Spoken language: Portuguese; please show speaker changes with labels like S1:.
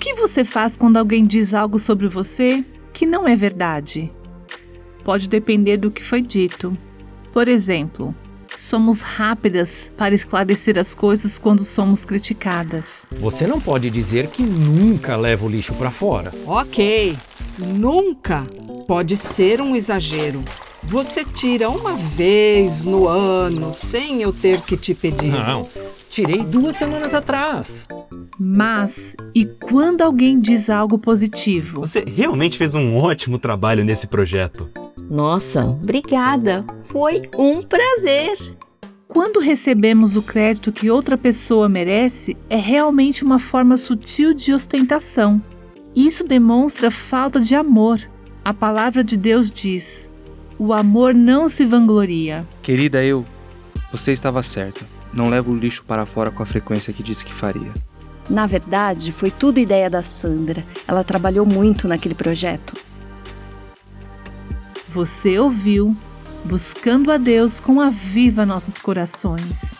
S1: que você faz quando alguém diz algo sobre você que não é verdade? Pode depender do que foi dito. Por exemplo, somos rápidas para esclarecer as coisas quando somos criticadas.
S2: Você não pode dizer que nunca leva o lixo para fora.
S3: Ok, nunca pode ser um exagero. Você tira uma vez no ano sem eu ter que te pedir.
S2: Não, tirei duas semanas atrás.
S1: Mas e quando alguém diz algo positivo?
S4: Você realmente fez um ótimo trabalho nesse projeto.
S5: Nossa, obrigada. Foi um prazer.
S1: Quando recebemos o crédito que outra pessoa merece, é realmente uma forma sutil de ostentação. Isso demonstra falta de amor. A palavra de Deus diz: o amor não se vangloria.
S6: Querida eu, você estava certa. Não leva o lixo para fora com a frequência que disse que faria.
S7: Na verdade, foi tudo ideia da Sandra. Ela trabalhou muito naquele projeto.
S1: Você ouviu Buscando a Deus com a Viva Nossos Corações.